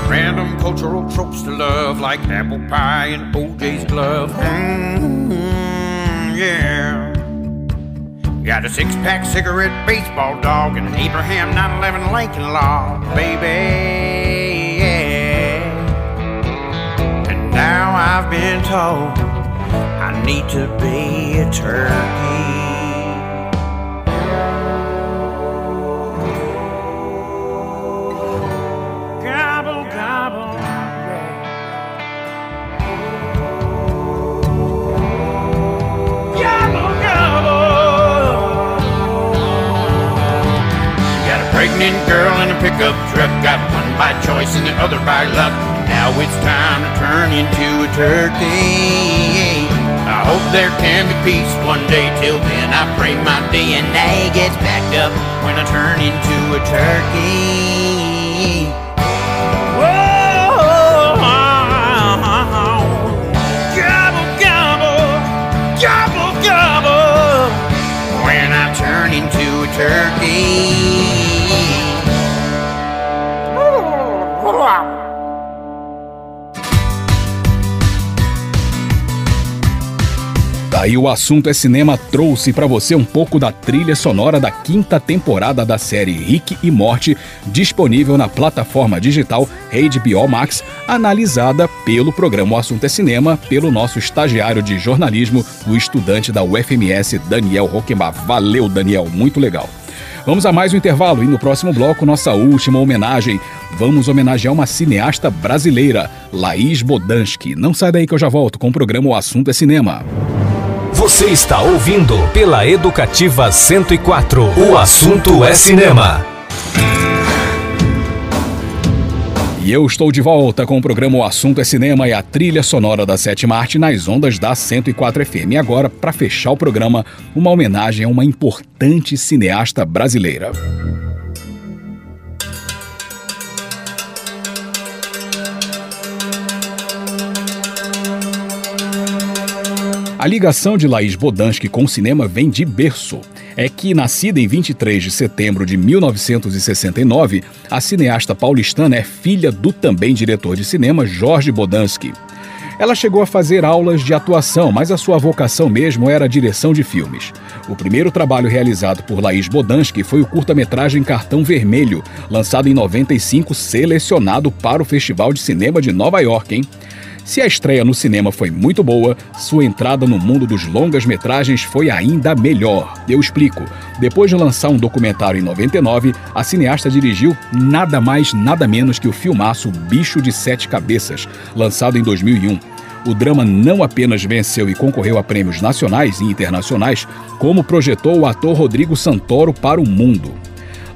Random cultural tropes to love, like apple pie and OJ's glove. Mm, yeah. Got a six pack cigarette baseball dog and an Abraham 911 Lincoln baby. I've been told I need to be a turkey. Gobble, gobble, Gobble, gobble. Got a pregnant girl in a pickup truck. Got one by choice and the other by luck. Now it's time to turn into turkey. I hope there can be peace one day. Till then, I pray my DNA gets backed up when I turn into a turkey. Whoa, gobble, gobble, gobble, gobble. When I turn into a turkey. Daí o assunto é cinema trouxe para você um pouco da trilha sonora da quinta temporada da série Rick e Morte, disponível na plataforma digital HBO Max, analisada pelo programa O Assunto é Cinema, pelo nosso estagiário de jornalismo, o estudante da UFMS, Daniel Roquembar. Valeu, Daniel, muito legal. Vamos a mais um intervalo e no próximo bloco, nossa última homenagem. Vamos homenagear uma cineasta brasileira, Laís Bodansky. Não sai daí que eu já volto com o programa O Assunto é Cinema. Você está ouvindo pela Educativa 104. O assunto é cinema. E eu estou de volta com o programa O Assunto é Cinema e a trilha sonora da Sétima Arte nas ondas da 104 FM. E agora, para fechar o programa, uma homenagem a uma importante cineasta brasileira. A ligação de Laís Bodansky com o cinema vem de berço. É que, nascida em 23 de setembro de 1969, a cineasta paulistana é filha do também diretor de cinema Jorge Bodansky. Ela chegou a fazer aulas de atuação, mas a sua vocação mesmo era a direção de filmes. O primeiro trabalho realizado por Laís Bodansky foi o curta-metragem Cartão Vermelho, lançado em 95, selecionado para o Festival de Cinema de Nova York, hein? Se a estreia no cinema foi muito boa, sua entrada no mundo dos longas-metragens foi ainda melhor. Eu explico. Depois de lançar um documentário em 99, a cineasta dirigiu nada mais, nada menos que o filmaço Bicho de Sete Cabeças, lançado em 2001. O drama não apenas venceu e concorreu a prêmios nacionais e internacionais, como projetou o ator Rodrigo Santoro para o mundo.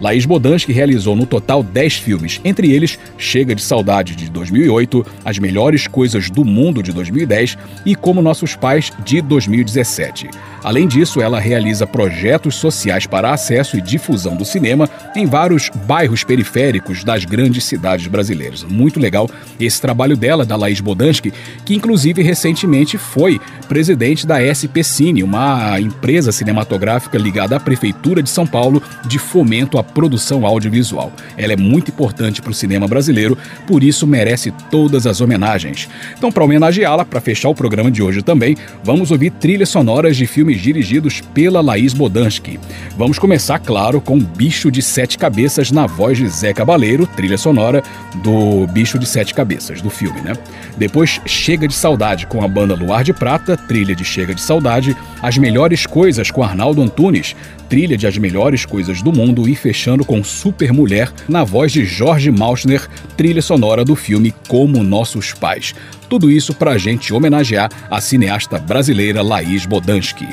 Laís Bodansky realizou no total 10 filmes, entre eles Chega de Saudade de 2008, As Melhores Coisas do Mundo de 2010 e Como Nossos Pais de 2017. Além disso, ela realiza projetos sociais para acesso e difusão do cinema em vários bairros periféricos das grandes cidades brasileiras. Muito legal esse trabalho dela, da Laís Bodansky, que inclusive recentemente foi presidente da SP Cine, uma empresa cinematográfica ligada à Prefeitura de São Paulo de fomento à produção audiovisual. Ela é muito importante para o cinema brasileiro, por isso merece todas as homenagens. Então, para homenageá-la, para fechar o programa de hoje também, vamos ouvir trilhas sonoras de filmes dirigidos pela Laís Bodansky. Vamos começar, claro, com Bicho de Sete Cabeças na voz de Zé Cabaleiro, trilha sonora do Bicho de Sete Cabeças, do filme, né? Depois, Chega de Saudade com a banda Luar de Prata, trilha de Chega de Saudade, As Melhores Coisas com Arnaldo Antunes, trilha de As Melhores Coisas do Mundo e fechando com Super Mulher na voz de Jorge Mauschner, trilha sonora do filme Como Nossos Pais. Tudo isso para a gente homenagear a cineasta brasileira Laís Bodansky.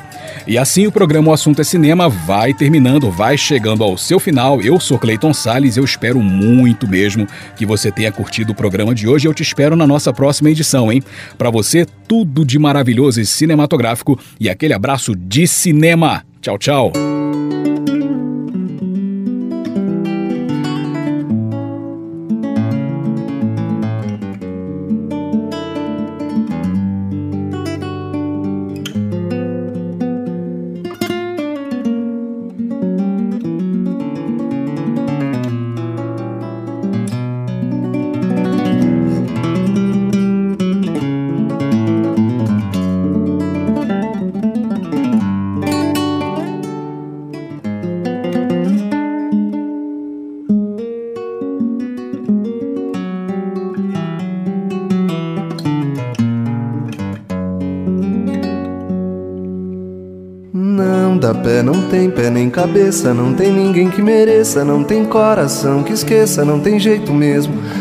E assim o programa O Assunto é Cinema vai terminando, vai chegando ao seu final. Eu sou Cleiton Salles, eu espero muito mesmo que você tenha curtido o programa de hoje. Eu te espero na nossa próxima edição, hein? Para você, tudo de maravilhoso e cinematográfico e aquele abraço de cinema. Tchau, tchau. Cabeça, não tem ninguém que mereça, não tem coração que esqueça, não tem jeito mesmo,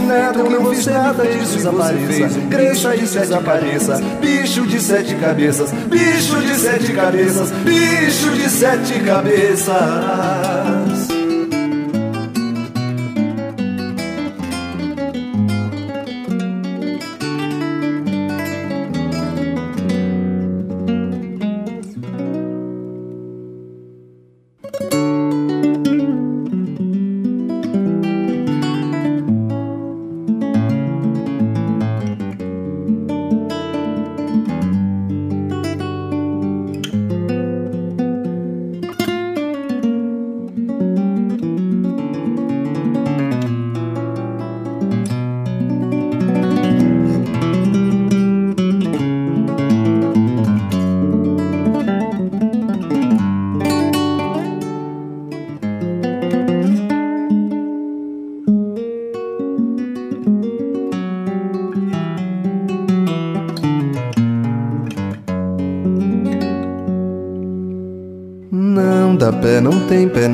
nada, eu não fiz nada disso desapareça, cresça e desapareça, bicho de sete cabeças, bicho de sete cabeças, bicho de sete cabeças.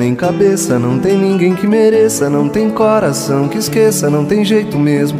Tem cabeça, não tem ninguém que mereça, não tem coração que esqueça, não tem jeito mesmo,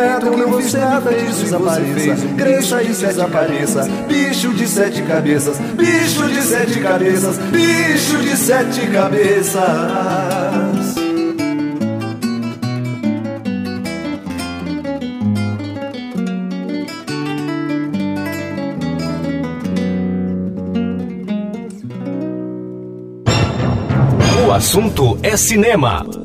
eu não fiz nada disso desapareça, cresça e desapareça, bicho de sete cabeças, bicho de sete cabeças, bicho de sete cabeças. O assunto é cinema.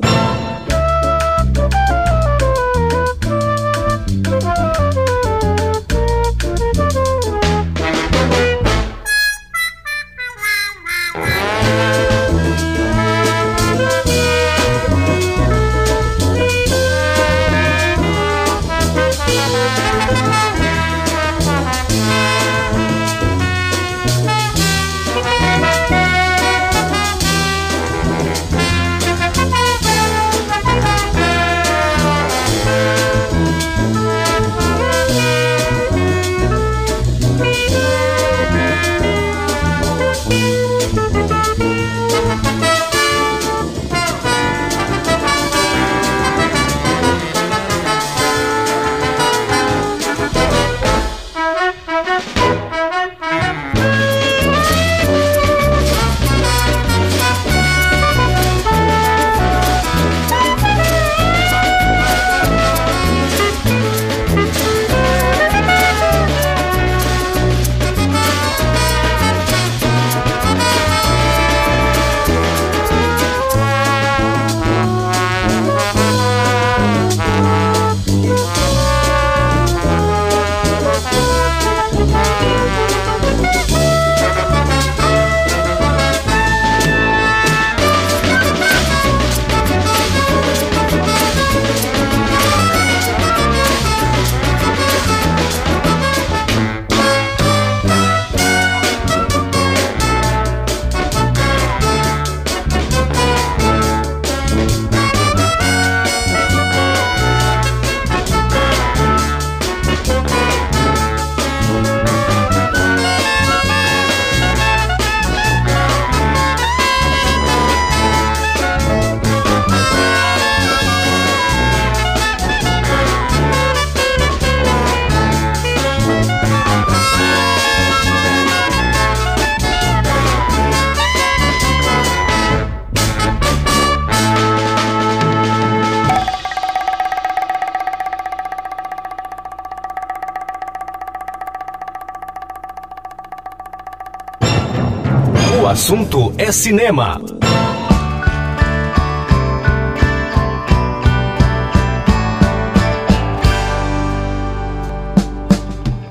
Cinema.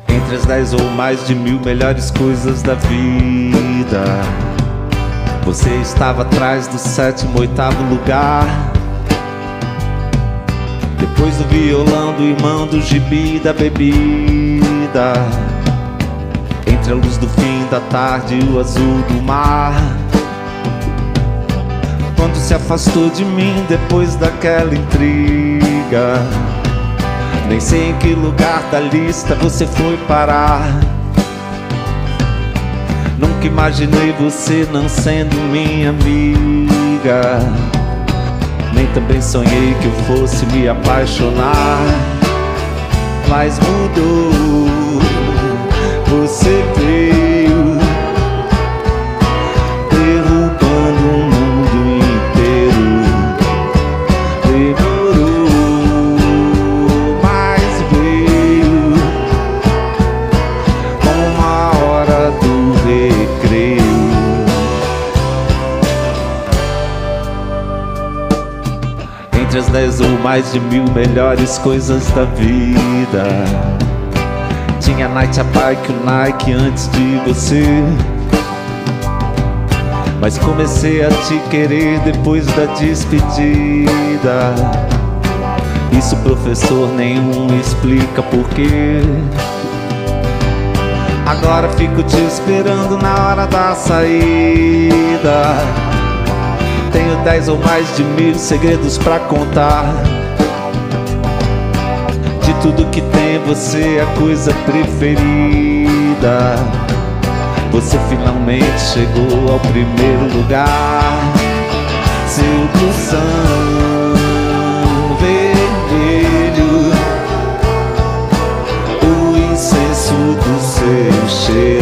Entre as dez ou mais de mil melhores coisas da vida. Você estava atrás do sétimo, oitavo lugar. Depois do violão, do irmão, do gibi, da bebida. Entre a luz do fim da tarde e o azul do mar. Quando se afastou de mim depois daquela intriga. Nem sei em que lugar da lista você foi parar. Nunca imaginei você não sendo minha amiga. Nem também sonhei que eu fosse me apaixonar. Mas mudou. Você veio mais de mil melhores coisas da vida. Tinha Night a Bike, o Nike antes de você. Mas comecei a te querer depois da despedida. Isso professor nenhum explica porquê. Agora fico te esperando na hora da saída. Tenho dez ou mais de mil segredos pra contar. Tudo que tem, você é a coisa preferida. Você finalmente chegou ao primeiro lugar. Seu pulsão vermelho, o incenso do seu cheiro,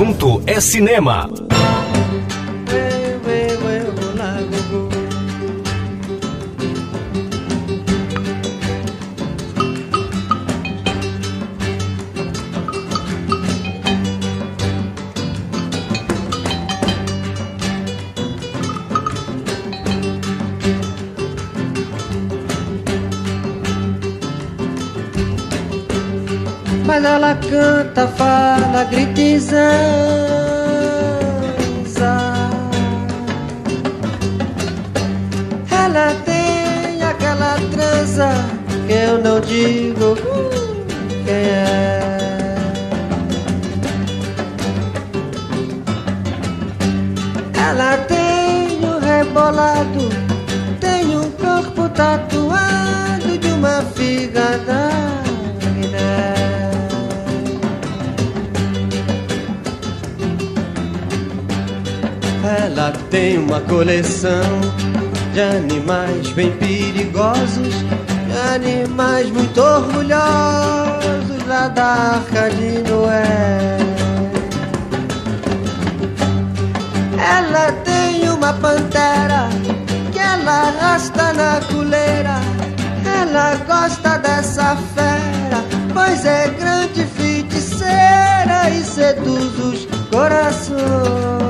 assunto é cinema. Canta, fala, grita Ela tem aquela trança que eu não digo quem é. Ela tem um rebolado, tem um corpo tatuado de uma figa Ela tem uma coleção de animais bem perigosos, de animais muito orgulhosos lá da Arca de Noé. Ela tem uma pantera que ela arrasta na coleira. Ela gosta dessa fera, pois é grande feiticeira e seduz os corações.